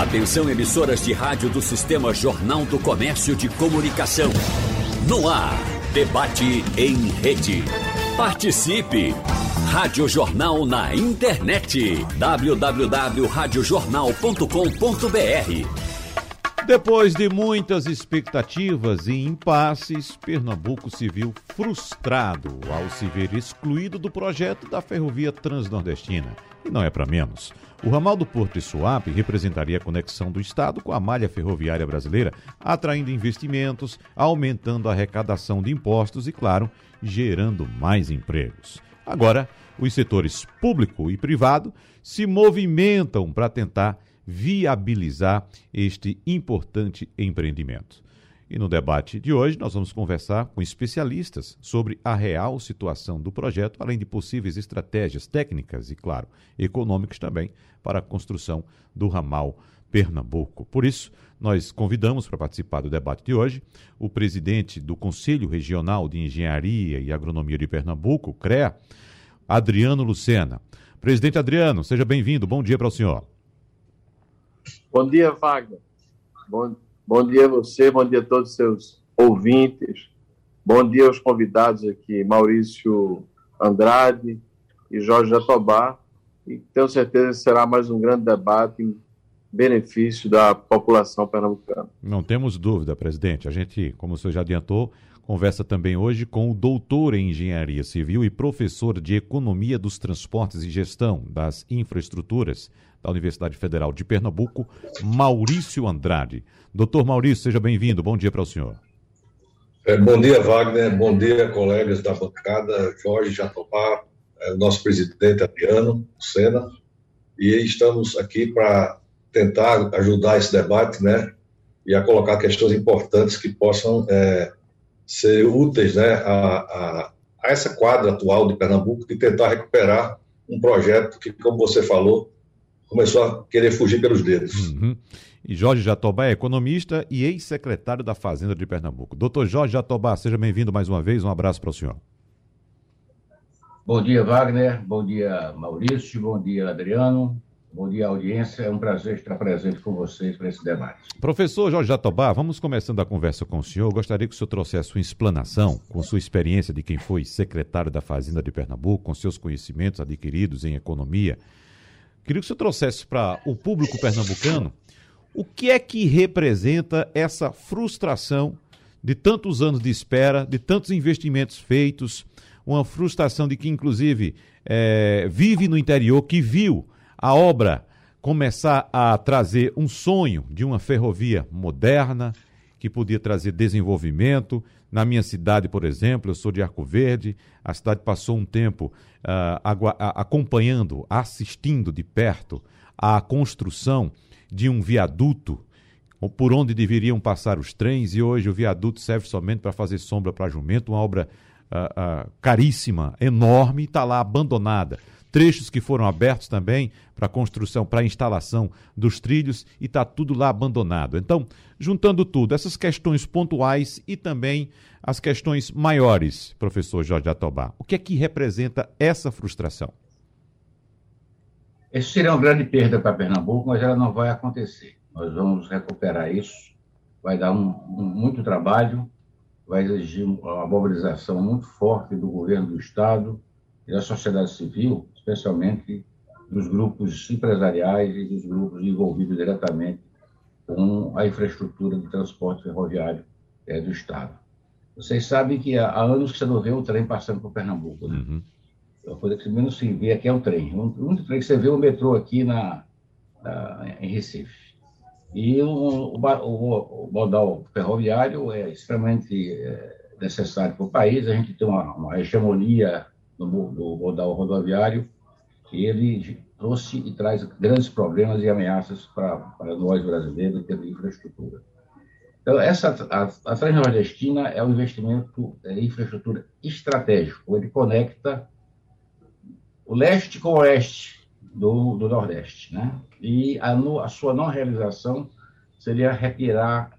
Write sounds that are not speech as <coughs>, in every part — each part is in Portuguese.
Atenção emissoras de rádio do Sistema Jornal do Comércio de Comunicação. No ar, debate em rede. Participe! Rádio Jornal na internet. www.radiojornal.com.br Depois de muitas expectativas e impasses, Pernambuco se viu frustrado ao se ver excluído do projeto da ferrovia transnordestina. E não é para menos. O ramal do Porto de Suape representaria a conexão do Estado com a malha ferroviária brasileira, atraindo investimentos, aumentando a arrecadação de impostos e, claro, gerando mais empregos. Agora, os setores público e privado se movimentam para tentar viabilizar este importante empreendimento. E no debate de hoje, nós vamos conversar com especialistas sobre a real situação do projeto, além de possíveis estratégias técnicas e, claro, econômicas também para a construção do ramal Pernambuco. Por isso, nós convidamos para participar do debate de hoje o presidente do Conselho Regional de Engenharia e Agronomia de Pernambuco, CREA, Adriano Lucena. Presidente Adriano, seja bem-vindo. Bom dia para o senhor. Bom dia, Wagner. Bom Bom dia a você, bom dia a todos os seus ouvintes. Bom dia aos convidados aqui, Maurício Andrade e Jorge Jatobá. E tenho certeza que será mais um grande debate em benefício da população pernambucana. Não temos dúvida, presidente. A gente, como o senhor já adiantou, conversa também hoje com o doutor em engenharia civil e professor de economia dos transportes e gestão das infraestruturas da Universidade Federal de Pernambuco, Maurício Andrade. Doutor Maurício, seja bem-vindo. Bom dia para o senhor. É, bom dia, Wagner. Bom dia, colegas da bancada, Jorge Jatobá, é, nosso presidente Adriano Sena. E estamos aqui para tentar ajudar esse debate, né? E a colocar questões importantes que possam é, ser úteis, né? A, a, a essa quadra atual de Pernambuco de tentar recuperar um projeto que, como você falou, começou a querer fugir pelos dedos. Uhum. E Jorge Jatobá é economista e ex-secretário da Fazenda de Pernambuco. Doutor Jorge Jatobá, seja bem-vindo mais uma vez. Um abraço para o senhor. Bom dia, Wagner. Bom dia, Maurício. Bom dia, Adriano. Bom dia, audiência. É um prazer estar presente com vocês para esse debate. Professor Jorge Jatobá, vamos começando a conversa com o senhor. Gostaria que o senhor trouxesse sua explanação, com sua experiência de quem foi secretário da Fazenda de Pernambuco, com seus conhecimentos adquiridos em economia Queria que você trouxesse para o público pernambucano o que é que representa essa frustração de tantos anos de espera, de tantos investimentos feitos, uma frustração de que, inclusive, é, vive no interior, que viu a obra começar a trazer um sonho de uma ferrovia moderna, que podia trazer desenvolvimento. Na minha cidade, por exemplo, eu sou de Arco Verde, a cidade passou um tempo uh, acompanhando, assistindo de perto a construção de um viaduto por onde deveriam passar os trens e hoje o viaduto serve somente para fazer sombra para jumento, uma obra uh, uh, caríssima, enorme, está lá abandonada trechos que foram abertos também para construção, para instalação dos trilhos e está tudo lá abandonado. Então, juntando tudo, essas questões pontuais e também as questões maiores, professor Jorge Atobá, o que é que representa essa frustração? Isso seria uma grande perda para Pernambuco, mas ela não vai acontecer. Nós vamos recuperar isso, vai dar um, um, muito trabalho, vai exigir uma mobilização muito forte do governo do Estado e da sociedade civil, especialmente dos grupos empresariais e dos grupos envolvidos diretamente com a infraestrutura de transporte ferroviário é, do Estado. Vocês sabem que há, anos que você não vê um trem passando por Pernambuco, né? Uhum. A coisa que menos se vê aqui é o trem. O único trem que você vê é o metrô aqui na, na em Recife. E o, o, o, o, modal ferroviário é extremamente é, necessário para o país. A gente tem uma, uma hegemonia no, no modal rodoviário ele trouxe e traz grandes problemas e ameaças para, para nós brasileiros em termos de infraestrutura. Então, essa, a, a Transnordestina é um investimento em infraestrutura estratégico, ele conecta o leste com o oeste do, do Nordeste. Né? E a, a sua não realização seria retirar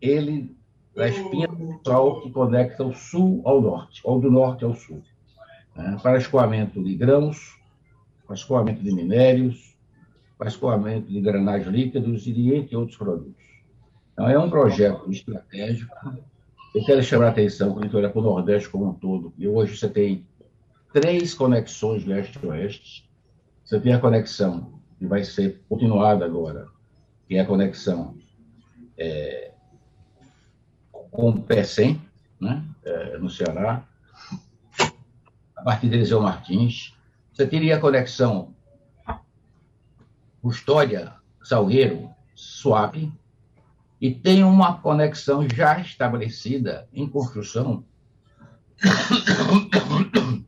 ele da espinha dorsal que conecta o sul ao norte, ou do norte ao sul, né? para escoamento de grãos, com escoamento de minérios, para escoamento de granagens líquidos e entre outros produtos. Então, é um projeto estratégico. Eu quero chamar a atenção quando a gente olha para o Nordeste como um todo. E hoje você tem três conexões leste-oeste. Você tem a conexão que vai ser continuada agora, que é a conexão é, com o PECEM, né, é, no Ceará, a partir de Eliseu Martins. Você teria a conexão Custódia, Salgueiro, Suape, e tem uma conexão já estabelecida em construção, <coughs>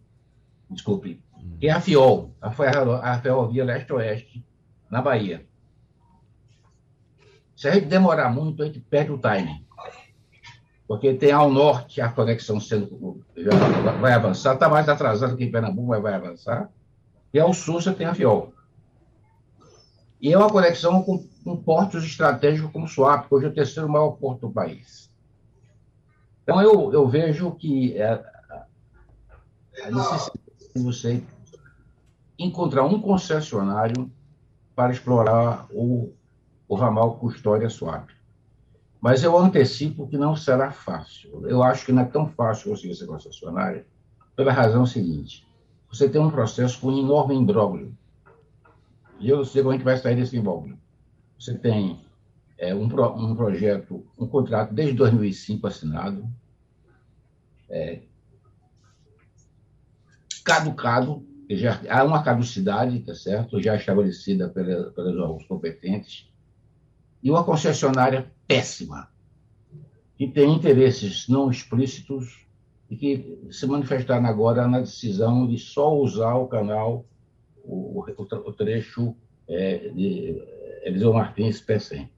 desculpe, que é a FIOL, a Ferrovia Leste-Oeste, na Bahia. Se a gente demorar muito, a gente perde o timing. Porque tem ao norte a conexão sendo vai avançar, está mais atrasado que em Pernambuco, mas vai avançar. E ao sul você tem a FIOL. E é uma conexão com, com portos estratégicos como Suape, que hoje é o terceiro maior porto do país. Então, eu, eu vejo que é, a necessidade de você encontrar um concessionário para explorar o, o ramal Custódia-Suape. Mas eu antecipo que não será fácil. Eu acho que não é tão fácil conseguir ser concessionário, pela razão seguinte: você tem um processo com um enorme imbróglio e eu sei como a gente vai sair desse imbróglio. Você tem é, um, pro, um projeto, um contrato desde 2005 assinado, é, caducado, já há uma caducidade, tá certo? Já estabelecida pela, pelos órgãos competentes, e uma concessionária péssima, que tem interesses não explícitos e que se manifestaram agora na decisão de só usar o canal o, o, trecho é, de Eliseu Martins Pecem.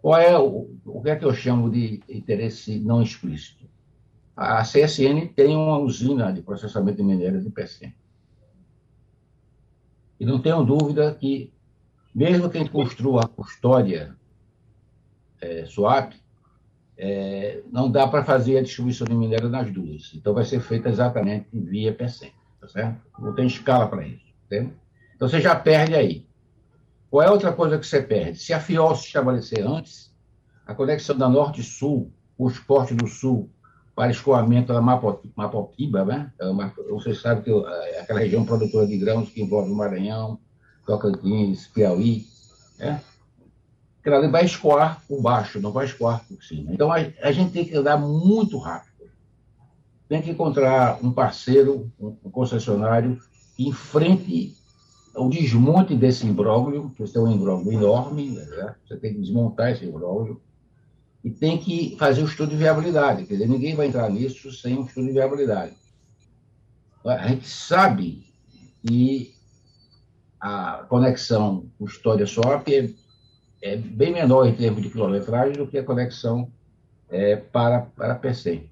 Qual é o, o que é que eu chamo de interesse não explícito? A CSN tem uma usina de processamento de minérios de Pecem. E não tenho dúvida que, mesmo quem construa a custódia é, SWAP, é, não dá para fazer a distribuição de minério nas duas. Então, vai ser feita exatamente via PECEM, tá certo? Não tem escala para isso. Então você já perde aí. Qual é outra coisa que você perde? Se a FIOL se estabelecer antes, a conexão da Norte-Sul, o esporte do Sul, para escoamento da Mapopiba, né? É você sabe que é aquela região produtora de grãos que envolve o Maranhão, Tocantins, Piauí, né? Aquela ali vai escoar por baixo, não vai escoar por cima. Então a, a gente tem que andar muito rápido. Tem que encontrar um parceiro, um concessionário enfrente o desmonte desse imbróglio, que é um imbróglio enorme, né? você tem que desmontar esse imbróglio, e tem que fazer o estudo de viabilidade. Quer dizer, ninguém vai entrar nisso sem um estudo de viabilidade. A gente sabe que a conexão custódia-SOP é, é, bem menor em termos de quilometragem do que a conexão é, para, para PC.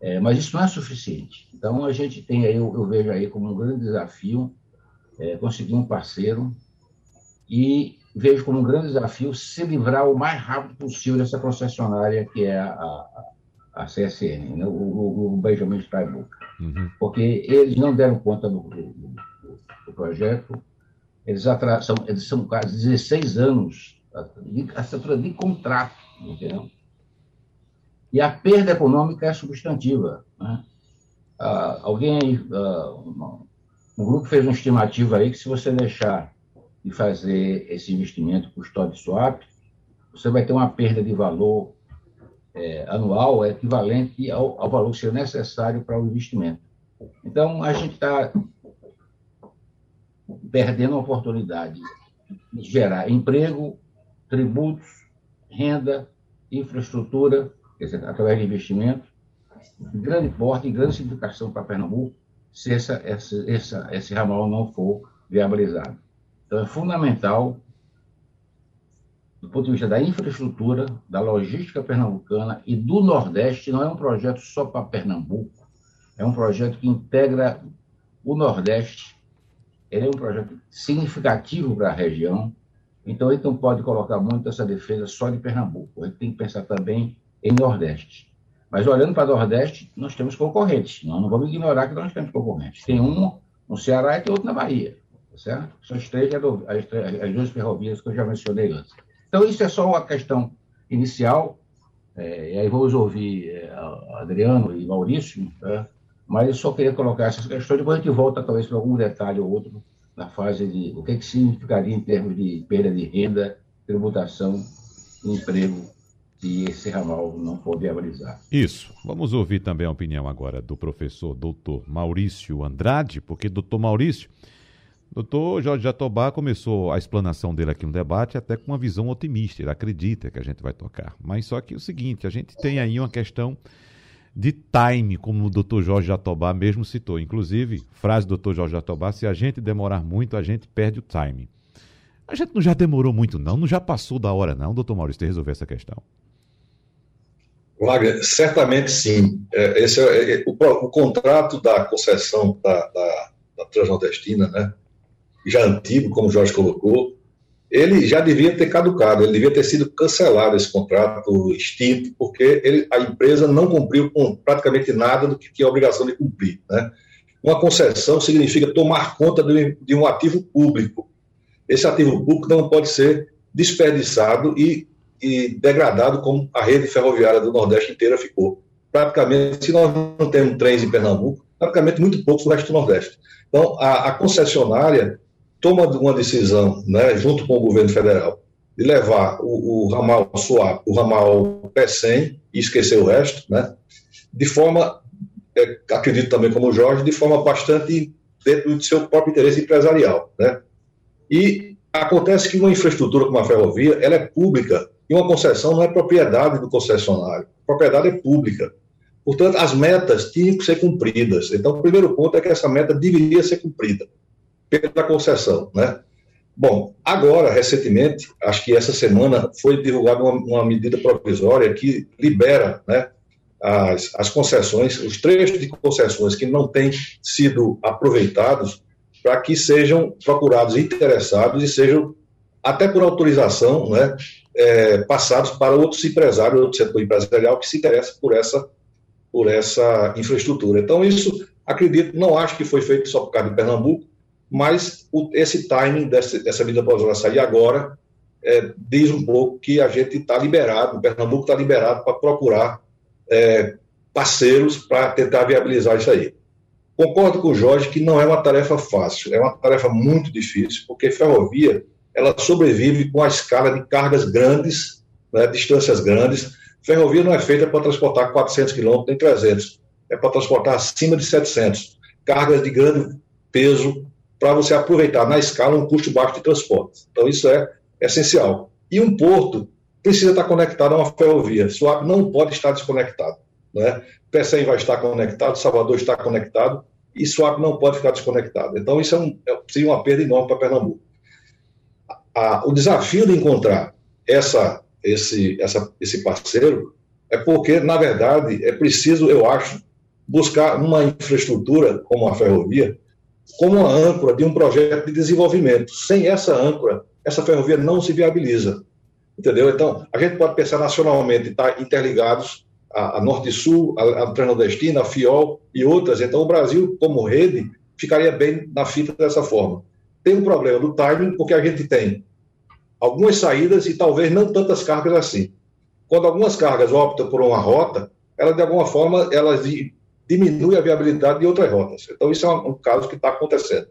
É, mas isso não é suficiente. Então, a gente tem aí, eu, eu vejo aí como um grande desafio é, conseguir um parceiro e vejo como um grande desafio se livrar o mais rápido possível dessa concessionária que é a, a, a CSN, né? o, o, o, Benjamin Steinbuck. Uhum. Porque eles não deram conta do, do, do projeto, eles, são, eles são quase 16 anos de assinatura de contrato, entendeu? E a perda econômica é substantiva. Né? Ah, alguém, ah, um grupo fez uma estimativa aí que se você deixar de fazer esse investimento custódio swap, você vai ter uma perda de valor é, anual equivalente ao, ao valor que seria necessário para o investimento. Então, a gente está perdendo a oportunidade de gerar emprego, tributos, renda, infraestrutura quer dizer, através de investimento, de grande porte e grande significação para Pernambuco, se essa, essa, essa, esse ramal não for viabilizado. Então, é fundamental, do ponto de vista da infraestrutura, da logística pernambucana e do Nordeste, não é um projeto só para Pernambuco, é um projeto que integra o Nordeste, ele é um projeto significativo para a região, então ele não pode colocar muito essa defesa só de Pernambuco, ele tem que pensar também em Nordeste. Mas olhando para Nordeste, nós temos concorrentes. Nós não vamos ignorar que nós temos concorrentes. Tem um no Ceará e tem outro na Bahia. Tá certo? São as, três, as, as duas ferrovias que eu já mencionei antes. Então, isso é só uma questão inicial, é, e aí vamos ouvir é, Adriano e Maurício, tá? mas eu só queria colocar essas questões, depois a gente volta talvez para algum detalhe ou outro na fase de o que, que significaria em termos de perda de renda, tributação, emprego se esse ramal não for viabilizar. Isso. Vamos ouvir também a opinião agora do professor doutor Maurício Andrade, porque doutor Maurício Doutor Jorge Jatobá começou a explanação dele aqui no debate até com uma visão otimista. Ele acredita que a gente vai tocar. Mas só que é o seguinte, a gente tem aí uma questão de time, como o doutor Jorge Jatobá mesmo citou. Inclusive, frase do doutor Jorge Jatobá, se a gente demorar muito, a gente perde o time. A gente não já demorou muito não, não já passou da hora não, doutor Maurício, de resolver essa questão. Wagner, certamente sim. É, esse é, é, o, o, contrato da concessão da, da, da Transnordestina, né, já antigo, como o Jorge colocou, ele já devia ter caducado, ele devia ter sido cancelado esse contrato extinto, porque ele, a empresa não cumpriu com praticamente nada do que tinha a obrigação de cumprir. Né? Uma concessão significa tomar conta de, de um ativo público. Esse ativo público não pode ser desperdiçado e, e degradado como a rede ferroviária do Nordeste inteira ficou. Praticamente, se nós não temos trens em Pernambuco, praticamente muito poucos no resto do Nordeste. Então, a, a concessionária toma uma decisão, né, junto com o governo federal, de levar o, o ramal Suape, o ramal P100 e esquecer o resto, né, de forma, é, acredito também como o Jorge, de forma bastante dentro do seu próprio interesse empresarial. Né. E acontece que uma infraestrutura como a ferrovia, ela é pública, e uma concessão não é propriedade do concessionário, propriedade é pública. Portanto, as metas tinham que ser cumpridas. Então, o primeiro ponto é que essa meta deveria ser cumprida pela concessão, né? Bom, agora, recentemente, acho que essa semana foi divulgada uma, uma medida provisória que libera né, as, as concessões, os trechos de concessões que não têm sido aproveitados para que sejam procurados interessados e sejam, até por autorização, né, é, passados para outros empresários, outro setor empresarial que se interessa por essa, por essa infraestrutura. Então, isso, acredito, não acho que foi feito só por causa de Pernambuco, mas o, esse timing dessa, dessa medida provisória sair agora é, diz um pouco que a gente está liberado, o Pernambuco está liberado para procurar é, parceiros para tentar viabilizar isso aí. Concordo com o Jorge que não é uma tarefa fácil, é uma tarefa muito difícil, porque ferrovia ela sobrevive com a escala de cargas grandes, né, distâncias grandes. Ferrovia não é feita para transportar 400 quilômetros nem 300, é para transportar acima de 700. Cargas de grande peso, para você aproveitar na escala um custo baixo de transporte. Então, isso é essencial. E um porto precisa estar conectado a uma ferrovia. Suape não pode estar desconectado. Né? Pecém vai estar conectado, Salvador está conectado, e Suape não pode ficar desconectado. Então, isso é, um, é uma perda enorme para Pernambuco. A, o desafio de encontrar essa, esse, essa, esse parceiro é porque, na verdade, é preciso, eu acho, buscar uma infraestrutura como a ferrovia como uma âncora de um projeto de desenvolvimento. Sem essa âncora, essa ferrovia não se viabiliza. Entendeu? Então, a gente pode pensar nacionalmente, estar interligados a, a Norte e Sul, a, a Transnordestina, a FIOL e outras. Então, o Brasil, como rede, ficaria bem na fita dessa forma. Tem um problema do timing, porque a gente tem algumas saídas e talvez não tantas cargas assim. Quando algumas cargas optam por uma rota, ela de alguma forma elas diminui a viabilidade de outras rotas. Então, isso é um, caso que está acontecendo.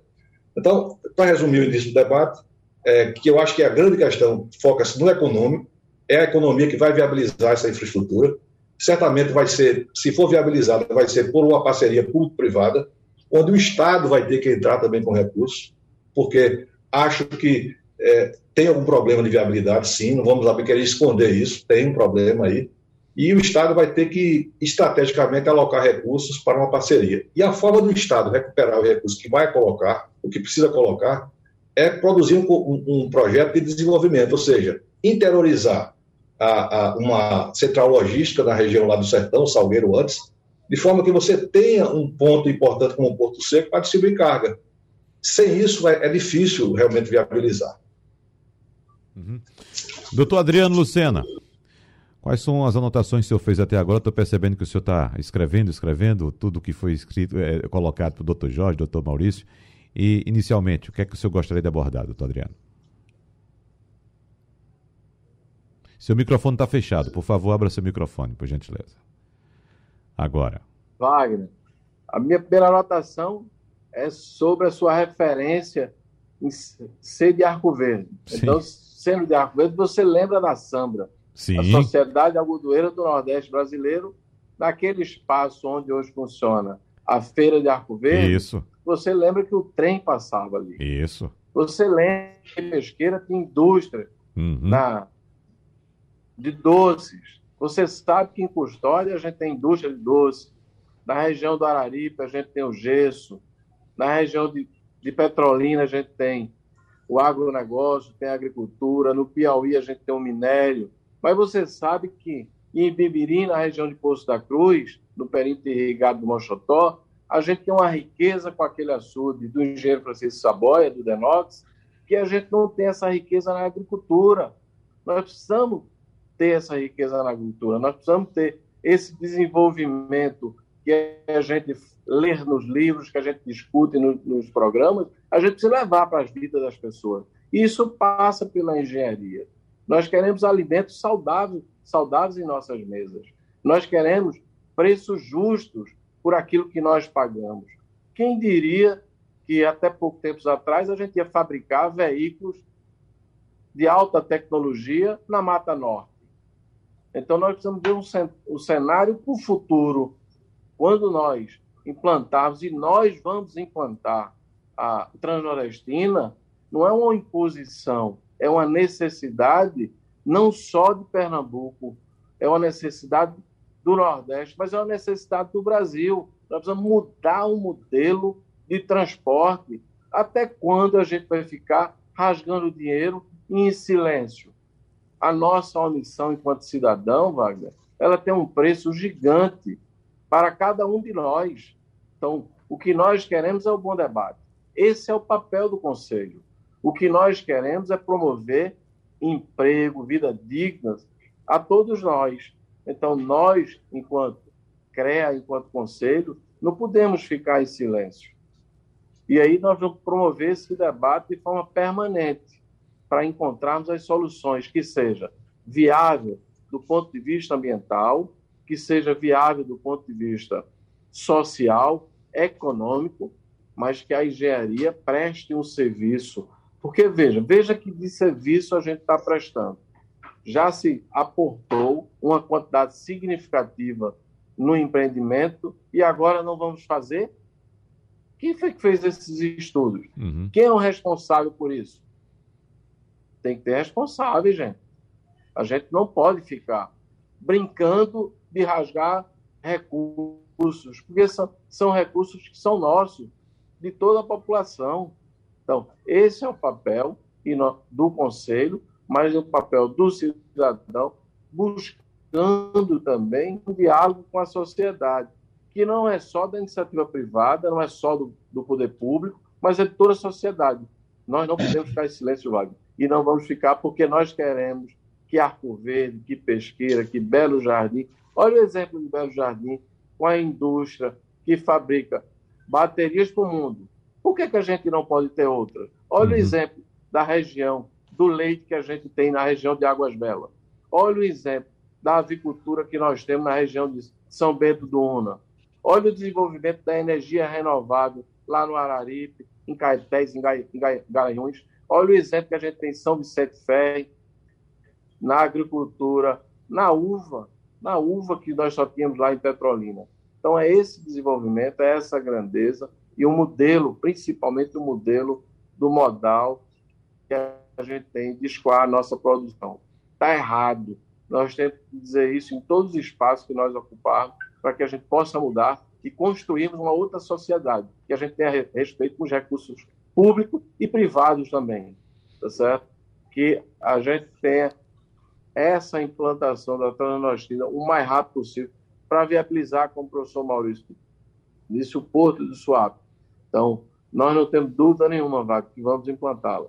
Então, para resumir o início do debate, é, que eu acho que a grande questão foca-se no econômico, é a economia que vai viabilizar essa infraestrutura. Certamente vai ser, se for viabilizada, vai ser por uma parceria público-privada, onde o Estado vai ter que entrar também com recursos, porque acho que é, tem algum problema de viabilidade, sim, não vamos lá querer esconder isso, tem um problema aí, e o Estado vai ter que, estrategicamente, alocar recursos para uma parceria. E a forma do Estado recuperar os recursos que vai colocar, o que precisa colocar, é produzir um, um, projeto de desenvolvimento, ou seja, interiorizar a, a, uma central logística na região lá do Sertão, Salgueiro antes, de forma que você tenha um ponto importante como um Porto Seco para distribuir carga. Sem isso, é, é difícil realmente viabilizar. Uhum. Doutor Adriano Lucena, Quais são as anotações que o senhor fez até agora? Estou percebendo que o senhor está escrevendo, escrevendo tudo que foi escrito, é, colocado pelo doutor Jorge, doutor Maurício, E, inicialmente, o que é que o senhor gostaria de abordar, doutor Adriano? Seu microfone está fechado. Por favor, abra seu microfone, por gentileza. Agora. Wagner, a minha primeira anotação é sobre a sua referência em ser de Arco Verde. Sim. Então, sendo de Arco Verde, você lembra da Sambra, Sim. a Sociedade Algodoeira do Nordeste Brasileiro, naquele espaço onde hoje funciona a Feira de Arco Verde. Isso. Você lembra que o trem passava ali. Isso. Você lembra que Pesqueira tinha indústria uhum. na, de doces. Você sabe que em Custódia a gente tem indústria de doces. Na região do Araripe a gente tem o gesso. Na região de, de Petrolina a gente tem o agronegócio, tem a agricultura. No Piauí a gente tem o minério. Mas você sabe que em Bibirim, na região de Poço da Cruz, no perímetro irrigado do Mochotó, a gente tem uma riqueza com aquele açude do engenheiro Francisco Saboia, do Denox, que a gente não tem essa riqueza na agricultura. Nós precisamos ter essa riqueza na agricultura, nós precisamos ter esse desenvolvimento que a gente lê nos livros, que a gente discute no, nos programas, a gente precisa levar para as vidas das pessoas. Isso passa pela engenharia. Nós queremos alimentos saudáveis, saudáveis em nossas mesas. Nós queremos preços justos por aquilo que nós pagamos. Quem diria que até pouco tempo atrás a gente ia fabricar veículos de alta tecnologia na Mata Norte? Então, nós precisamos ver um, um cenário para o futuro. Quando nós implantarmos, e nós vamos implantar a Transnordestina, não é uma imposição, é uma necessidade não só de Pernambuco, é uma necessidade do Nordeste, mas é uma necessidade do Brasil. Nós precisamos mudar o modelo de transporte. Até quando a gente vai ficar rasgando dinheiro em silêncio? a nossa omissão enquanto cidadão, Wagner, ela tem um preço gigante para cada um de nós. Então, o que nós queremos é o bom debate. Esse é o papel do Conselho. O que nós queremos é promover emprego, vida digna a todos nós. Então, nós, enquanto CREA, enquanto Conselho, não podemos ficar em silêncio. E aí nós vamos promover esse debate de forma permanente para encontrarmos as soluções que seja viável do ponto de vista ambiental, que seja viável do ponto de vista social, econômico, mas que a engenharia preste um serviço. Porque, veja, veja que de serviço a gente está prestando. Já se aportou uma quantidade significativa no empreendimento e agora não vamos fazer? Quem foi que fez esses estudos? Uhum. Quem é o responsável por isso? Tem que ter responsável, gente. A gente não pode ficar brincando de rasgar recursos, porque são, são recursos que são nossos, de toda a população. Então, esse é o papel do Conselho, mas é o papel do cidadão, buscando também um diálogo com a sociedade, que não é só da iniciativa privada, não é só do, do poder público, mas é de toda a sociedade. Nós não podemos ficar em silêncio, Wagner e não vamos ficar porque nós queremos que Arco Verde, que Pesqueira, que Belo Jardim. Olha o exemplo de Belo Jardim com a indústria que fabrica baterias para o mundo. Por que, que a gente não pode ter outra? Olha uhum. o exemplo da região do leite que a gente tem na região de Águas Belas. Olha o exemplo da avicultura que nós temos na região de São Bento do Una. Olha o desenvolvimento da energia renovável lá no Araripe, em Caetés, em Garanhuns. Olha o exemplo que a gente tem em São Vicente Ferre, na agricultura, na uva, na uva que nós só tínhamos lá em Petrolina. Então, é esse desenvolvimento, é essa grandeza e o modelo, principalmente o modelo do modal que a gente tem de escoar a nossa produção. Está errado. Nós temos que dizer isso em todos os espaços que nós ocuparmos para que a gente possa mudar e construirmos uma outra sociedade, que a gente tenha respeito com os recursos público e privados também, tá certo? Que a gente tenha essa implantação da transnostina o mais rápido possível para viabilizar, como o professor Maurício disse, o Porto do Suape. Então, nós não temos dúvida nenhuma, Vaca, que vamos implantá-la.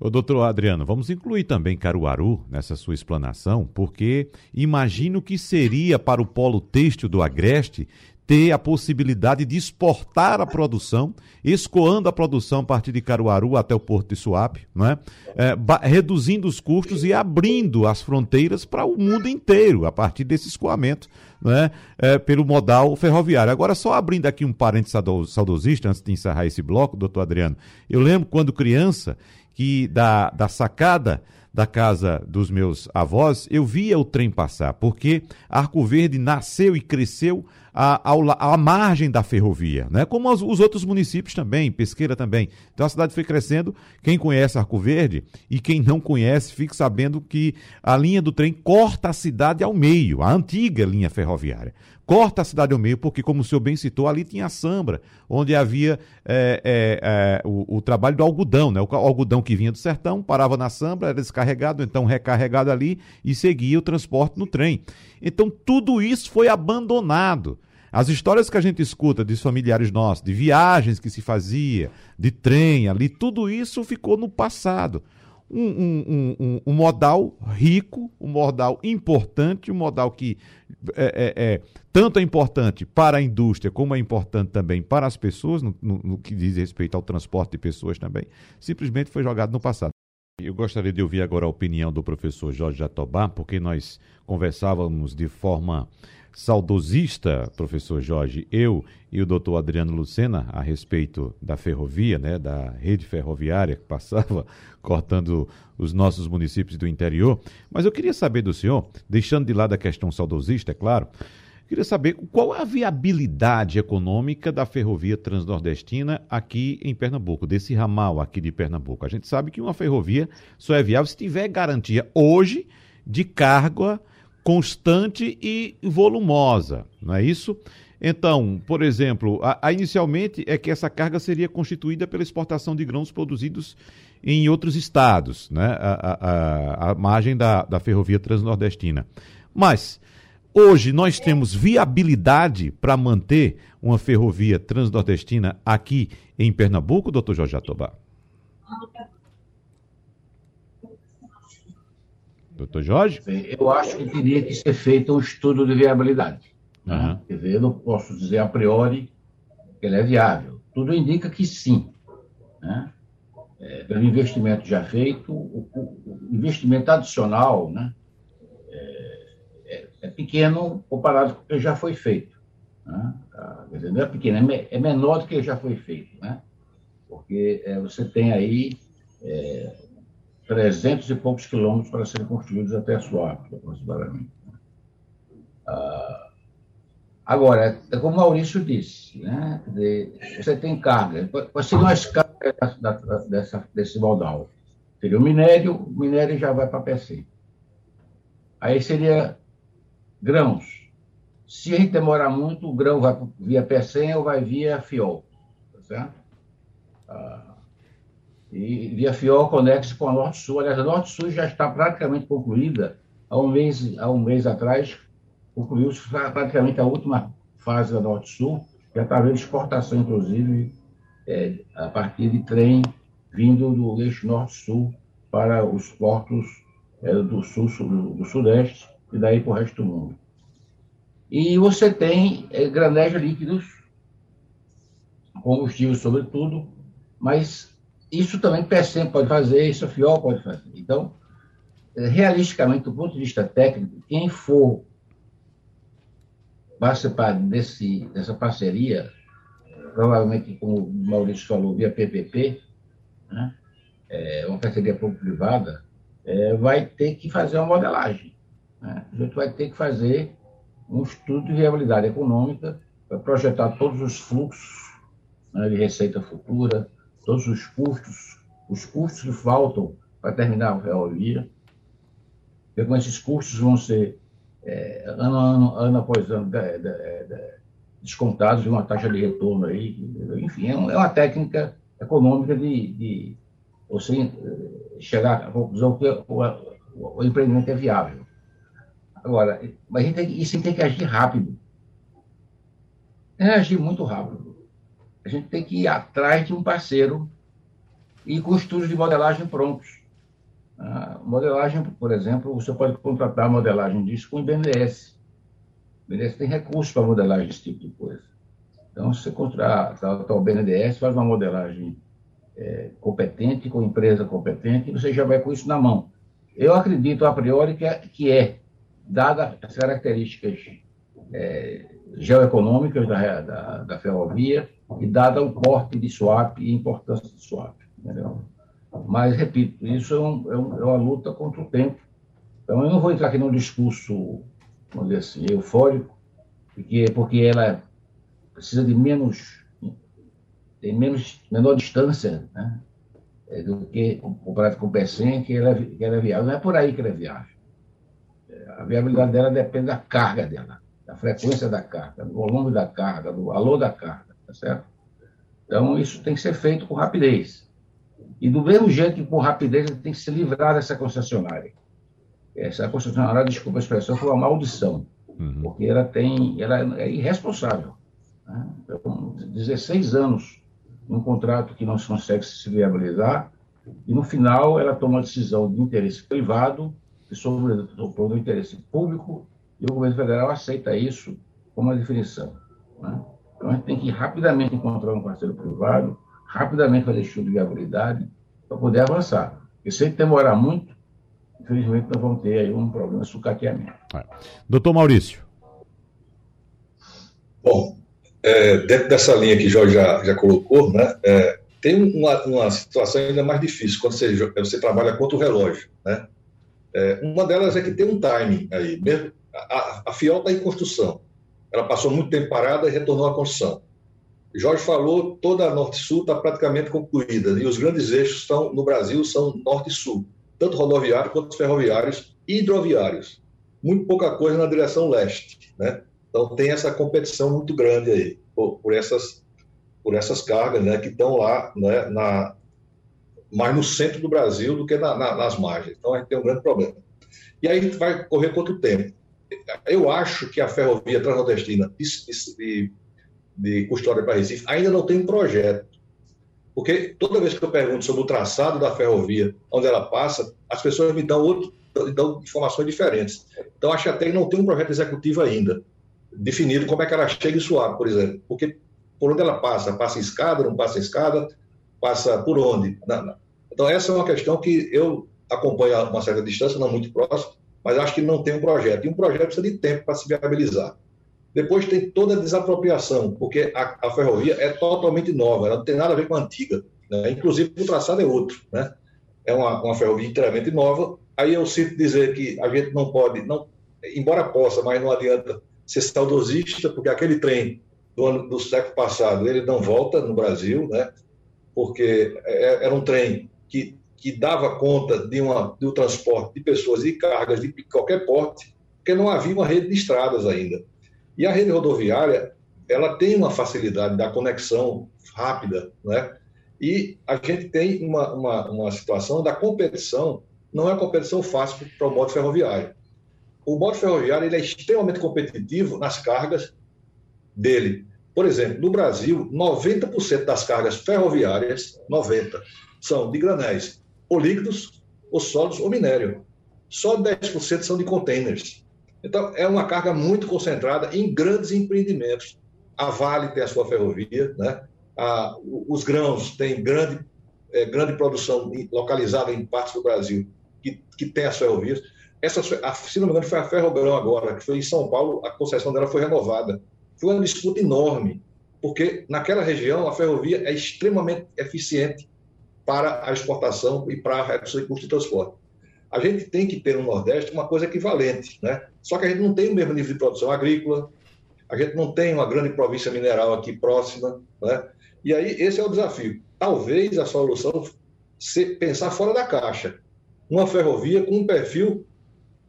O doutor Adriano, vamos incluir também Caruaru nessa sua explanação, porque imagino que seria para o polo têxtil do Agreste ter a possibilidade de exportar a produção, escoando a produção a partir de Caruaru até o Porto de Suape, né? É, reduzindo os custos e abrindo as fronteiras para o mundo inteiro a partir desse escoamento né? É, pelo modal ferroviário. Agora, só abrindo aqui um parênteses saudosista, antes de encerrar esse bloco, doutor Adriano, eu lembro quando criança que da, da sacada da casa dos meus avós, eu via o trem passar, porque Arco Verde nasceu e cresceu à, à, à margem da ferrovia, né? como os, os, outros municípios também, Pesqueira também. Então a cidade foi crescendo. Quem conhece Arco Verde e quem não conhece, fique sabendo que a linha do trem corta a cidade ao meio, a antiga linha ferroviária corta a cidade ao meio, porque, como o senhor bem citou, ali tinha a Sambra, onde havia é, é, é, o, o, trabalho do algodão, né? O algodão que vinha do sertão, parava na Sambra, era descarregado, então recarregado ali e seguia o transporte no trem. Então, tudo isso foi abandonado. As histórias que a gente escuta de familiares nossos, de viagens que se fazia, de trem ali, tudo isso ficou no passado um, um, um, um, modal rico, um modal importante, um modal que é, é, é, tanto é importante para a indústria como é importante também para as pessoas, no, no, no, que diz respeito ao transporte de pessoas também, simplesmente foi jogado no passado. Eu gostaria de ouvir agora a opinião do professor Jorge Jatobá, porque nós conversávamos de forma saudosista, professor Jorge, eu e o doutor Adriano Lucena, a respeito da ferrovia, né, da rede ferroviária que passava <laughs> cortando os nossos municípios do interior. Mas eu queria saber do senhor, deixando de lado a questão saudosista, é claro, queria saber qual é a viabilidade econômica da ferrovia transnordestina aqui em Pernambuco, desse ramal aqui de Pernambuco. A gente sabe que uma ferrovia só é viável se tiver garantia hoje de carga constante e volumosa, não é isso? Então, por exemplo, a, a, inicialmente é que essa carga seria constituída pela exportação de grãos produzidos em outros estados, né? a, a, a margem da, da ferrovia transnordestina. Mas, hoje nós temos viabilidade para manter uma ferrovia transnordestina aqui em Pernambuco, doutor Jorge Atobá? Doutor Jorge? Eu acho que teria que ser feito um estudo de viabilidade. Uhum. Quer dizer, eu não posso dizer a priori que ele é viável. Tudo indica que sim. Né? É, pelo investimento já feito, o, o, investimento adicional né, é, é, é, pequeno comparado com o que já foi feito. Né? Ah, não é pequeno, é, é menor do que já foi feito. Né? Porque é, você tem aí é, 300 e poucos quilômetros para serem construídos até a Suape, aproximadamente. Ah, agora, é como o Maurício disse, né? você tem carga. Quais seriam as dessa, desse modal? Seria o minério, o minério já vai para a PC. Aí seria grãos. Se a gente demorar muito, o grão vai via PECEM ou vai via FIOL. Tá certo? Ah, e via FIOL conecta com a Norte-Sul. Aliás, a Norte-Sul já está praticamente concluída. Há um mês, há um mês atrás, concluiu-se praticamente a última fase da Norte-Sul. Já está havendo exportação, inclusive, é, a partir de trem vindo do eixo Norte-Sul para os portos é, do Sul, do Sudeste e daí para o resto do mundo. E você tem é, granéis líquidos, combustível sobretudo, mas isso também PSM pode fazer, isso a FIOL pode fazer. Então, realisticamente, do ponto de vista técnico, quem for participar desse, dessa parceria, provavelmente, como o Maurício falou, via PPP, né? é, uma parceria público-privada, é, vai ter que fazer uma modelagem. Né? A gente vai ter que fazer um estudo de viabilidade econômica para projetar todos os fluxos né, de receita futura, todos os custos, os custos que faltam para terminar a ferrovia, como esses custos vão ser é, ano, ano, ano após ano de, de, de, descontados de uma taxa de retorno aí, enfim, é, é uma técnica econômica de, você chegar à conclusão que o, o, o empreendimento é viável. Agora, a gente tem, isso tem que agir rápido. É agir muito rápido a gente tem que ir atrás de um parceiro e com estudos de modelagem prontos. A modelagem, por exemplo, você pode contratar modelagem disso com o IBNDES. BNDES tem recursos para modelagem desse tipo de coisa. Então, se você contratar o BNDES, faz uma modelagem é, competente, com empresa competente, e você já vai com isso na mão. Eu acredito, a priori, que é, que é dadas as características é, geoeconômicas da, da, da, ferrovia e dada o porte de swap e a importância de swap. Entendeu? Mas, repito, isso é, um, é, um, é, uma luta contra o tempo. Então, eu não vou entrar aqui num discurso, vamos dizer assim, eufórico, porque, porque ela precisa de menos, tem menos, menor distância né, é, do que comparado com o PECEM, que ela, que ela é viável. Não é por aí que ela é viável. A viabilidade dela depende da carga dela, da frequência da carga, do volume da carga, do valor da carga, tá certo? Então, isso tem que ser feito com rapidez. E do mesmo jeito que com rapidez tem que se livrar dessa concessionária. Essa concessionária, desculpa a expressão, foi uma maldição, uhum. porque ela tem, ela é irresponsável. Né? Então, 16 anos num contrato que não se consegue se viabilizar, e no final ela toma uma decisão de interesse privado que sobrepõe o interesse público, e o governo federal aceita isso como uma definição. Né? Então a gente tem que rapidamente encontrar um parceiro privado, rapidamente fazer estudo de viabilidade para poder avançar. Porque se demorar muito, infelizmente nós vamos ter aí um problema de sucateamento. É. Doutor Maurício. Bom, é, dentro dessa linha que o Jorge já, já colocou, né, é, tem uma, uma situação ainda mais difícil quando você, você trabalha contra o relógio. Né? É, uma delas é que tem um timing aí. Mesmo, a, a FIOL está em construção. Ela passou muito tempo parada e retornou à construção. Jorge falou, toda a Norte-Sul está praticamente concluída e os grandes eixos estão, no Brasil são Norte e Sul, tanto rodoviários quanto ferroviários e hidroviários. Muito pouca coisa na direção leste, né? Então tem essa competição muito grande aí por, por essas por essas cargas, né, que estão lá, né, na mais no centro do Brasil do que na, na, nas margens. Então a gente tem um grande problema. E aí a gente vai correr contra o tempo. Eu acho que a ferrovia transnordestina de, de, Custódia para Recife ainda não tem projeto. Porque toda vez que eu pergunto sobre o traçado da ferrovia, onde ela passa, as pessoas me dão, outro, dão informações diferentes. Então, acho que até não tem um projeto executivo ainda definido como é que ela chega em Suape, por exemplo. Porque por onde ela passa? Passa em escada, não passa em escada? Passa por onde? Então, essa é uma questão que eu acompanho a uma certa distância, não muito próximo, mas acho que não tem um projeto. E um projeto precisa de tempo para se viabilizar. Depois tem toda a desapropriação, porque a, a, ferrovia é totalmente nova, ela não tem nada a ver com a antiga. Né? Inclusive, o traçado é outro. Né? É uma, uma ferrovia inteiramente nova. Aí eu sinto dizer que a gente não pode, não, embora possa, mas não adianta ser saudosista, porque aquele trem do, ano, do século passado ele não volta no Brasil, né? porque é, era um trem que, que dava conta de, uma, um transporte de pessoas e cargas de qualquer porte, porque não havia uma rede de estradas ainda. E a rede rodoviária, ela tem uma facilidade da conexão rápida, né? E a gente tem uma, uma, uma situação da competição, não é competição fácil para o modo ferroviário. O modo ferroviário ele é extremamente competitivo nas cargas dele. Por exemplo, no Brasil, 90% das cargas ferroviárias, 90%, são de granéis, ou líquidos, ou sólidos, ou minério. Só 10% são de containers. Então, é uma carga muito concentrada em grandes empreendimentos. A Vale tem a sua ferrovia, né? A, os grãos têm grande, é, grande produção localizada em partes do Brasil que, que tem as ferrovias. Essa, a, se não me engano, foi a Ferrogrão agora, que foi em São Paulo, a concessão dela foi renovada. Foi uma disputa enorme, porque naquela região a ferrovia é extremamente eficiente para a exportação e para a redução de custo de transporte. A gente tem que ter no Nordeste uma coisa equivalente, né? Só que a gente não tem o mesmo nível de produção agrícola, a gente não tem uma grande província mineral aqui próxima, né? E aí esse é o desafio. Talvez a solução seja pensar fora da caixa. Uma ferrovia com um perfil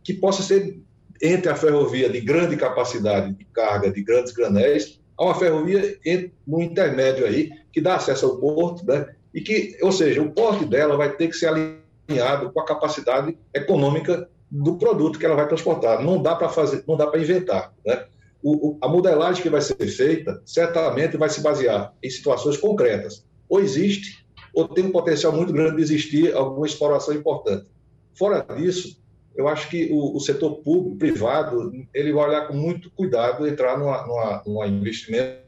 que possa ser entre a ferrovia de grande capacidade de carga, de grandes granéis, a uma ferrovia no intermédio aí, que dá acesso ao porto, né? E que, ou seja, o porte dela vai ter que ser alinhado com a capacidade econômica do produto que ela vai transportar. Não dá para fazer, não dá para inventar, né? O, o, a modelagem que vai ser feita certamente vai se basear em situações concretas. Ou existe, ou tem um potencial muito grande de existir alguma exploração importante. Fora disso, eu acho que o, o, setor público, privado, ele vai olhar com muito cuidado entrar numa, investimento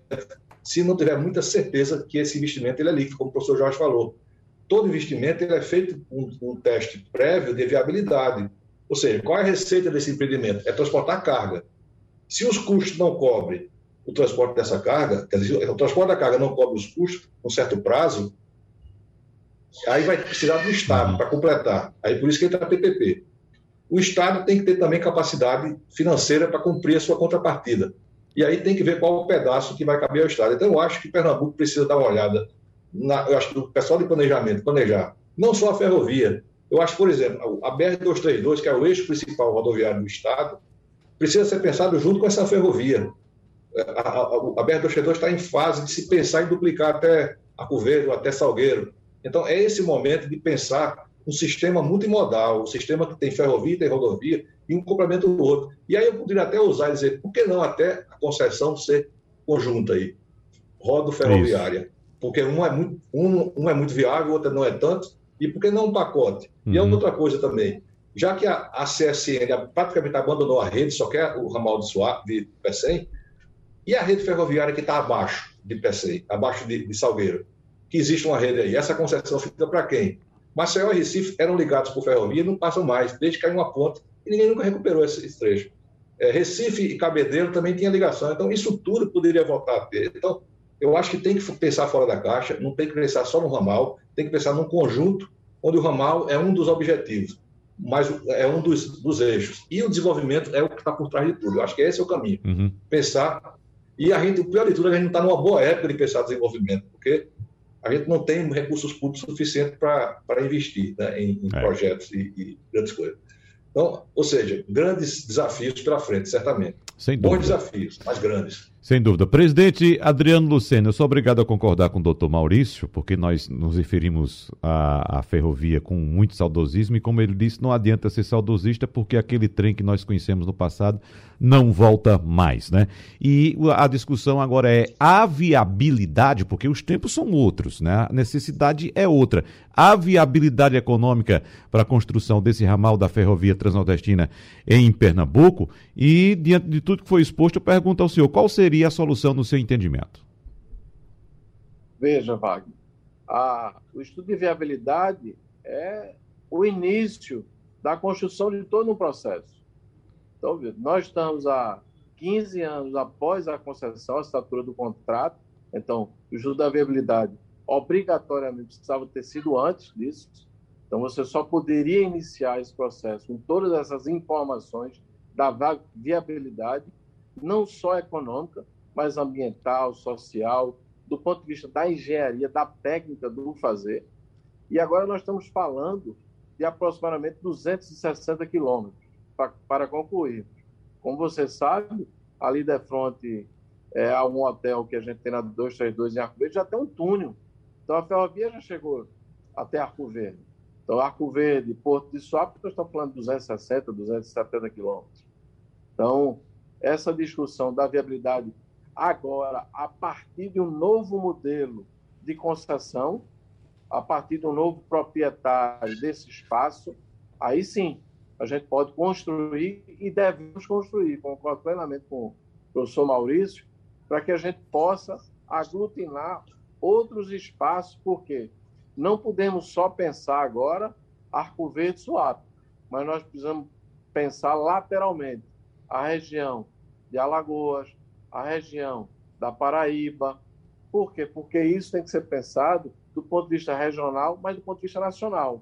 se não tiver muita certeza que esse investimento ele é líquido, como o professor Jorge falou. Todo investimento ele é feito um, um teste prévio de viabilidade. Ou seja, qual é a receita desse empreendimento? É transportar carga. Se os custos não cobrem o transporte dessa carga, dizer, o transporte da carga não cobre os custos num certo prazo, aí vai precisar do Estado para completar. Aí por isso que entra a PPP. O Estado tem que ter também capacidade financeira para cumprir a sua contrapartida. E aí tem que ver qual o pedaço que vai caber ao Estado. Então, eu acho que Pernambuco precisa dar uma olhada, na, eu acho que o pessoal de planejamento, planejar, não só a ferrovia. Eu acho, por exemplo, a BR-232, que é o eixo principal rodoviário do Estado, precisa ser pensado junto com essa ferrovia. A, a, a BR-232 está em fase de se pensar em duplicar até Arco até Salgueiro. Então, é esse momento de pensar um sistema multimodal, um sistema que tem ferrovia, tem rodovia, e um complemento do outro. E aí eu poderia até usar e dizer, por que não até a concessão ser conjunta aí? Rodo ferroviária. Isso. Porque um é, muito, um, um é muito viável, o outro não é tanto, e por que não um pacote? Uhum. E é outra coisa também. Já que a, a CSN praticamente abandonou a rede, só quer o ramal de, Suá, de Pecém, e a rede ferroviária que está abaixo de Pecém, abaixo de, de Salgueiro? Que existe uma rede aí. Essa concessão fica para quem? Maceió e Recife eram ligados por ferrovia e não passam mais, desde que caiu uma ponte e ninguém nunca recuperou esse, esse trecho. É, Recife e Cabedelo também tinha ligação, então isso tudo poderia voltar a ter. Então, eu acho que tem que pensar fora da caixa, não tem que pensar só no ramal, tem que pensar num conjunto onde o ramal é um dos objetivos, mas é um dos, dos eixos. E o desenvolvimento é o que está por trás de tudo. Eu acho que esse é o caminho. Uhum. Pensar. E a gente, o pior de tudo, a gente não está numa boa época de pensar desenvolvimento, porque a gente não tem recursos públicos suficientes para investir né, em, em é. projetos e, e grandes coisas. Então, ou seja, grandes desafios pela frente, certamente. Sem dúvida. Bons desafios, mas grandes. Sem dúvida. Presidente Adriano Lucena, eu sou obrigado a concordar com o doutor Maurício, porque nós nos referimos à, à, ferrovia com muito saudosismo, e como ele disse, não adianta ser saudosista, porque aquele trem que nós conhecemos no passado não volta mais, né? E a discussão agora é a viabilidade, porque os tempos são outros, né? A necessidade é outra. A viabilidade econômica para a construção desse ramal da ferrovia transnordestina em Pernambuco, e diante de tudo que foi exposto, eu pergunto ao senhor, qual seria seria a solução no seu entendimento? Veja, Wagner, o estudo de viabilidade é o início da construção de todo um processo. Então, nós estamos há 15 anos após a concessão, a assinatura do contrato, então, o estudo da viabilidade obrigatoriamente precisava ter sido antes disso. Então, você só poderia iniciar esse processo com todas essas informações da viabilidade não só econômica, mas ambiental, social, do ponto de vista da engenharia, da técnica do fazer. E agora nós estamos falando de aproximadamente 260 quilômetros para concluir. Como você sabe, ali de frente é, a um hotel que a gente tem na 232 em Arco Verde, já tem um túnel. Então a ferrovia já chegou até Arco Verde. Então, Arco Verde, Porto de Suape, nós estamos falando de 260, 270 quilômetros. Então, essa discussão da viabilidade agora, a partir de um novo modelo de concessão, a partir de um novo proprietário desse espaço, aí sim a gente pode construir e devemos construir, concordo plenamente com o professor Maurício, para que a gente possa aglutinar outros espaços, porque não podemos só pensar agora Arco Verde Suape, mas nós precisamos pensar lateralmente a região de Alagoas, a região da Paraíba. Por quê? Porque isso tem que ser pensado do ponto de vista regional, mas do ponto de vista nacional.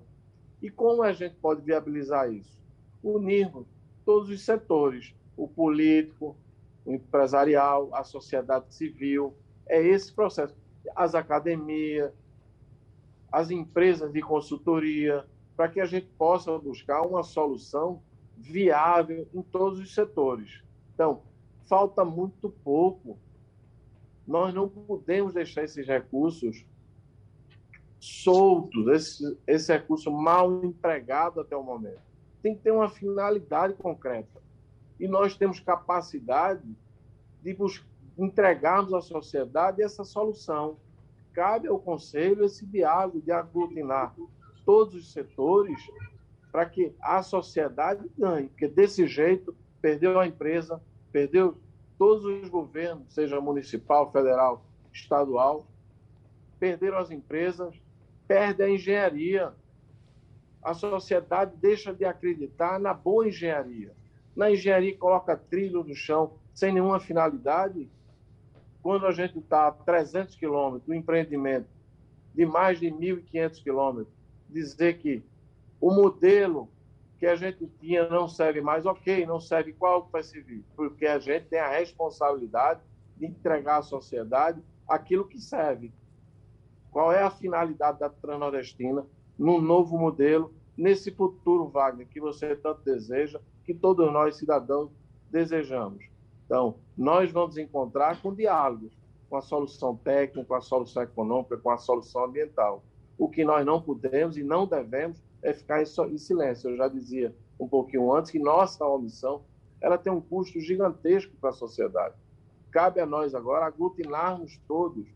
E como a gente pode viabilizar isso? Unirmos todos os setores, o político, o empresarial, a sociedade civil. É esse processo. As academias, as empresas de consultoria, para que a gente possa buscar uma solução viável em todos os setores. Então, falta muito pouco. Nós não podemos deixar esses recursos soltos, esse, esse recurso mal empregado até o momento. Tem que ter uma finalidade concreta. E nós temos capacidade de entregarmos à sociedade essa solução. Cabe ao Conselho esse diálogo de aglutinar todos os setores para que a sociedade ganhe, porque desse jeito perdeu a empresa, perdeu todos os governos, seja municipal, federal, estadual, perderam as empresas, perde a engenharia. A sociedade deixa de acreditar na boa engenharia. Na engenharia coloca trilho no chão sem nenhuma finalidade. Quando a gente está a 300 quilômetros do empreendimento de mais de 1.500 quilômetros, dizer que o modelo que a gente tinha não serve mais, ok, não serve qual vai servir? Porque a gente tem a responsabilidade de entregar à sociedade aquilo que serve. Qual é a finalidade da Transnordestina num novo modelo, nesse futuro, Wagner, que você tanto deseja, que todos nós, cidadãos, desejamos? Então, nós vamos encontrar com diálogos, com a solução técnica, com a solução econômica, com a solução ambiental. O que nós não podemos e não devemos é ficar em silêncio. Eu já dizia um pouquinho antes que nossa omissão ela tem um custo gigantesco para a sociedade. Cabe a nós agora aglutinarmos todos,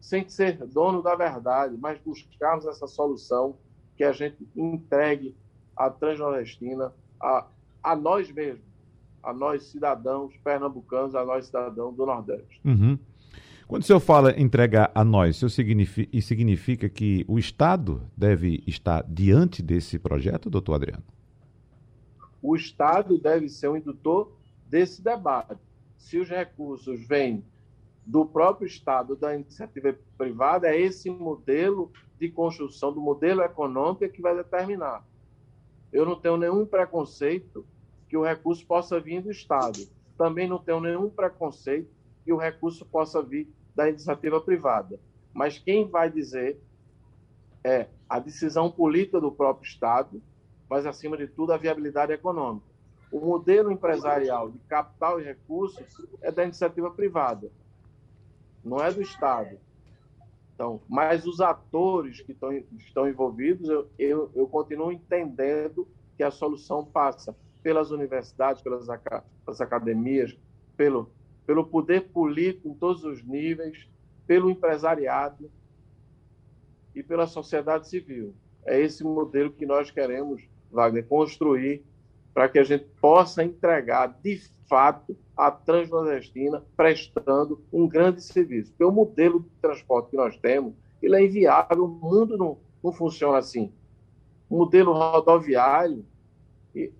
sem ser dono da verdade, mas buscarmos essa solução que a gente entregue à Transnordestina, a, a nós mesmos, a nós cidadãos pernambucanos, a nós cidadãos do Nordeste. Uhum. Quando o senhor fala entregar a nós, isso significa, significa que o Estado deve estar diante desse projeto, doutor Adriano? O Estado deve ser o indutor desse debate. Se os recursos vêm do próprio Estado, da iniciativa privada, é esse modelo de construção, do modelo econômico que vai determinar. Eu não tenho nenhum preconceito que o recurso possa vir do Estado. Também não tenho nenhum preconceito que o recurso possa vir da iniciativa privada. Mas quem vai dizer é a decisão política do próprio Estado, mas, acima de tudo, a viabilidade econômica. O modelo empresarial de capital e recursos é da iniciativa privada, não é do Estado. Então, mas os atores que estão, estão envolvidos, eu, eu, eu continuo entendendo que a solução passa pelas universidades, pelas, pelas academias, pelo, pelo poder político em todos os níveis, pelo empresariado e pela sociedade civil. É esse modelo que nós queremos, Wagner, construir para que a gente possa entregar, de fato, a Transnordestina prestando um grande serviço. Porque o modelo de transporte que nós temos, ele é inviável, o mundo não, não funciona assim. O modelo rodoviário,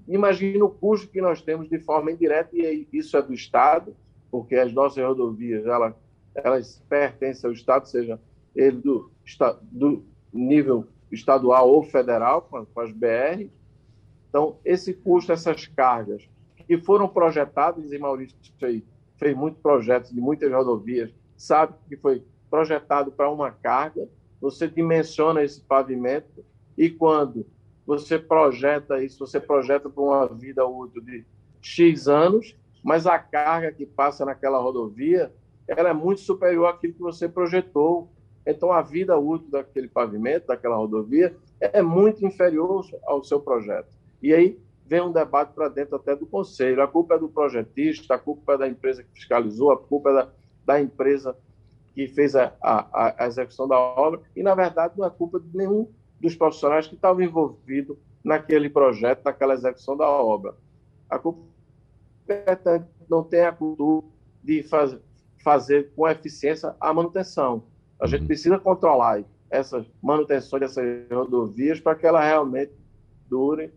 imagina o custo que nós temos de forma indireta, e isso é do Estado, porque as nossas rodovias elas, elas pertencem ao Estado, seja ele do, do nível estadual ou federal, com as BR. Então, esse custo, essas cargas que foram projetadas, e Maurício fez, fez muitos projetos de muitas rodovias, sabe que foi projetado para uma carga, você dimensiona esse pavimento e quando você projeta isso, você projeta para uma vida útil de X anos, mas a carga que passa naquela rodovia ela é muito superior àquilo que você projetou. Então, a vida útil daquele pavimento, daquela rodovia, é muito inferior ao seu projeto. E aí vem um debate para dentro até do conselho. A culpa é do projetista, a culpa é da empresa que fiscalizou, a culpa é da, da empresa que fez a, a, a, execução da obra, e, na verdade, não é culpa de nenhum dos profissionais que estavam envolvidos naquele projeto, naquela execução da obra. A culpa não tem a cultura de faz, fazer com eficiência a manutenção. A gente uhum. precisa controlar essa manutenção dessas rodovias para que ela realmente dure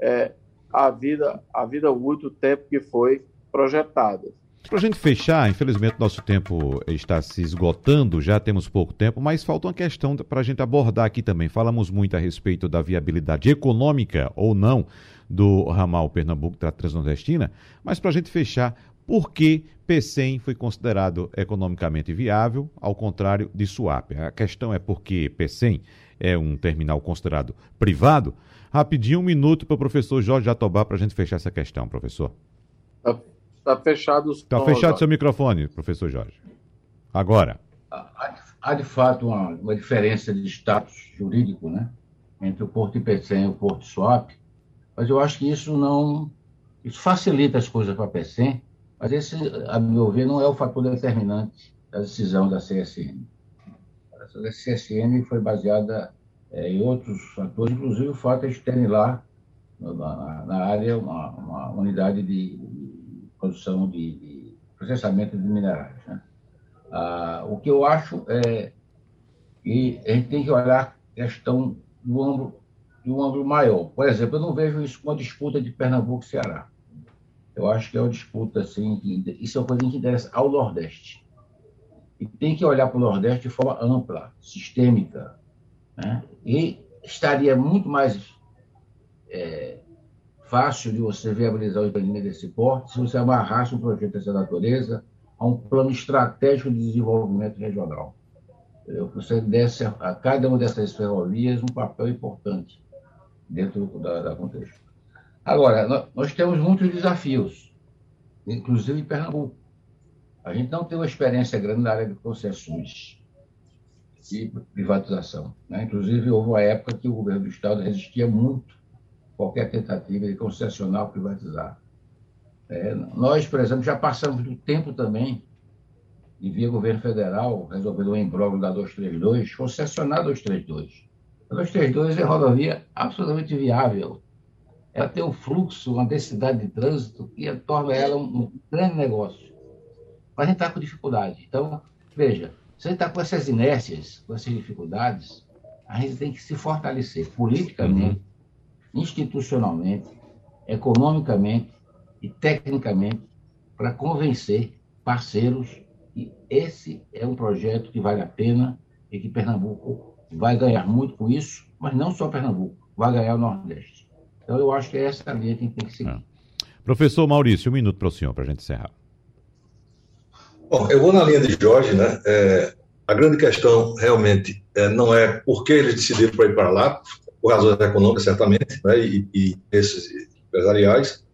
é, a vida a vida útil, o tempo que foi projetada. Para a gente fechar, infelizmente nosso tempo está se esgotando, já temos pouco tempo, mas falta uma questão para a gente abordar aqui também. Falamos muito a respeito da viabilidade econômica ou não do ramal Pernambuco Transnordestina, mas para a gente fechar, por que PCM foi considerado economicamente viável, ao contrário de Suape? A questão é porque PCM é um terminal considerado privado? Rapidinho, um minuto para o professor Jorge Jatobá para a gente fechar essa questão, professor. Está tá fechado o Está fechado seu microfone, professor Jorge. Agora. Há, há de fato uma, uma, diferença de status jurídico né, entre o Porto IPCEM e o Porto Swap, mas eu acho que isso não. Isso facilita as coisas para a PCEM, mas esse, a meu ver, não é o fator determinante da decisão da CSN. A CSN foi baseada é, em outros fatores, inclusive o fato de terem lá na, na área uma, uma, unidade de, produção de, de, processamento de minerais. Né? Ah, o que eu acho é que a gente tem que olhar a questão do âmbito, do âmbito maior. Por exemplo, eu não vejo isso como uma disputa de Pernambuco e Ceará. Eu acho que é uma disputa, assim, que, isso é uma coisa que interessa ao Nordeste. E tem que olhar para o Nordeste de forma ampla, sistêmica. Né? E estaria muito mais é, fácil de você viabilizar o empreendimento desse porte se você amarrasse um projeto dessa natureza a um plano estratégico de desenvolvimento regional. Você desse a cada uma dessas ferrovias um papel importante dentro da, da contexto. Agora, nós temos muitos desafios, inclusive em Pernambuco. A gente não tem uma experiência grande na área de concessões e privatização. Né? Inclusive, houve uma época que o governo do Estado resistia muito qualquer tentativa de concessionar ou privatizar. É, nós, por exemplo, já passamos do tempo também de via governo federal resolver o imbróglio da 232, concessionar a 232. A 232 é rodovia absolutamente viável, ela tem um fluxo, uma densidade de trânsito que torna ela um, um grande negócio. Mas a gente está com dificuldade. Então, veja, se a gente está com essas inércias, com essas dificuldades, a gente tem que se fortalecer politicamente, uhum. Institucionalmente, economicamente e tecnicamente para convencer parceiros que esse é um projeto que vale a pena e que Pernambuco vai ganhar muito com isso, mas não só Pernambuco, vai ganhar o Nordeste. Então, eu acho que é essa a linha que a gente tem que seguir. É. Professor Maurício, um minuto para o senhor, para a gente encerrar. Bom, eu vou na linha de Jorge, né? É, a grande questão realmente é, não é por que eles decidiram para ir para lá, por razões econômicas, certamente, né? E, e esses empresariais,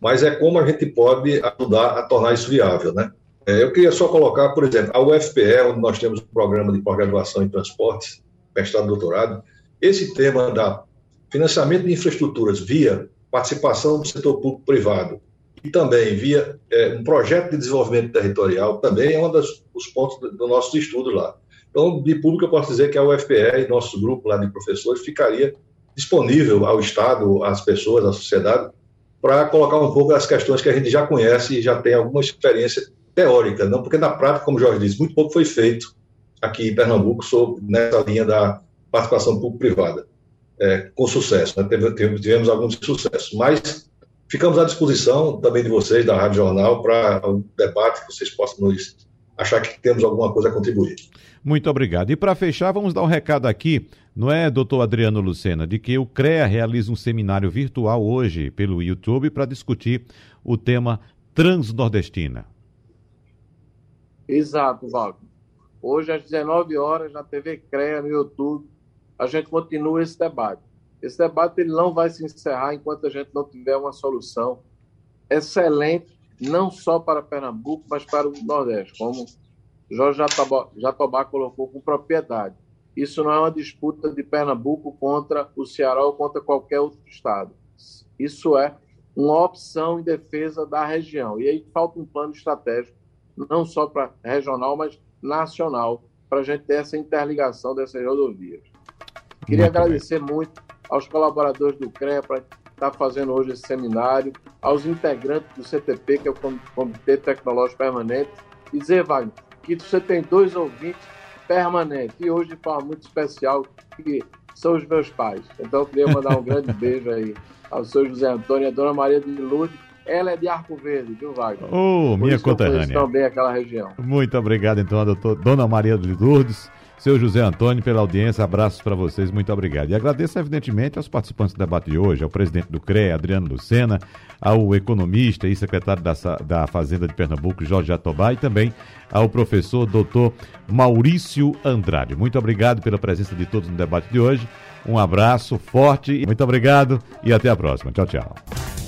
mas é como a gente pode ajudar a tornar isso viável, né? É, eu queria só colocar, por exemplo, a UFPE, onde nós temos um programa de pós-graduação em transportes, mestrado e doutorado, esse tema da financiamento de infraestruturas via participação do setor público-privado e também via é, um projeto de desenvolvimento territorial, também é um dos, dos pontos do, do nosso estudo lá. Então, de público, eu posso dizer que a UFPE e nosso grupo lá de professores ficaria disponível ao Estado, às pessoas, à sociedade, para colocar um pouco as questões que a gente já conhece e já tem alguma experiência teórica, não porque na prática, como o Jorge disse, muito pouco foi feito aqui em Pernambuco sobre nessa linha da participação público-privada é, com sucesso, né? tivemos, tivemos alguns sucessos, mas ficamos à disposição também de vocês, da Rádio Jornal, para o debate que vocês possam nos achar que temos alguma coisa a contribuir. Muito obrigado. E para fechar, vamos dar um recado aqui, não é, doutor Adriano Lucena, de que o CREA realiza um seminário virtual hoje pelo YouTube para discutir o tema Transnordestina. Exato, Wagner. Hoje às 19 horas na TV CREA no YouTube a gente continua esse debate. Esse debate ele não vai se encerrar enquanto a gente não tiver uma solução excelente, não só para Pernambuco, mas para o Nordeste, como Jorge Jatobá, Jatobá colocou com propriedade. Isso não é uma disputa de Pernambuco contra o Ceará ou contra qualquer outro estado. Isso é uma opção em defesa da região. E aí falta um plano estratégico, não só para regional, mas nacional, para a gente ter essa interligação dessas rodovias. Queria muito agradecer bem. muito aos colaboradores do CREA estar fazendo hoje esse seminário, aos integrantes do CTP, que é o Comitê Tecnológico Permanente, e dizer, Wagner, que você tem dois ouvintes permanentes, e hoje de forma muito especial, que são os meus pais. Então, eu queria mandar um grande <laughs> beijo aí ao seu José Antônio e à dona Maria de Lourdes. Ela é de Arco Verde, viu, Wagner? Ô, oh, minha conterrânea. também aquela região. Muito obrigado, então, a doutor, dona Maria de Lourdes seu José Antônio, pela audiência, abraços para vocês, muito obrigado. E agradeço, evidentemente, aos participantes do debate de hoje, ao presidente do CREA, Adriano Lucena, ao economista e secretário da, da Fazenda de Pernambuco, Jorge Jatobá, e também ao professor doutor Maurício Andrade. Muito obrigado pela presença de todos no debate de hoje. Um abraço forte, muito obrigado e até a próxima. Tchau, tchau.